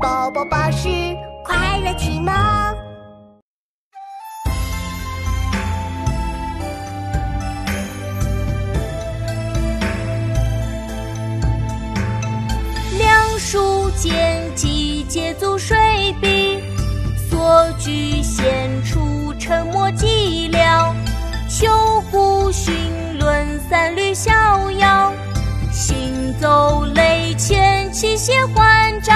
宝宝巴士快乐启蒙。两书间季节足水笔，所居闲处沉默寂寥。秋胡寻论三缕逍遥，行走泪前，七歇还照。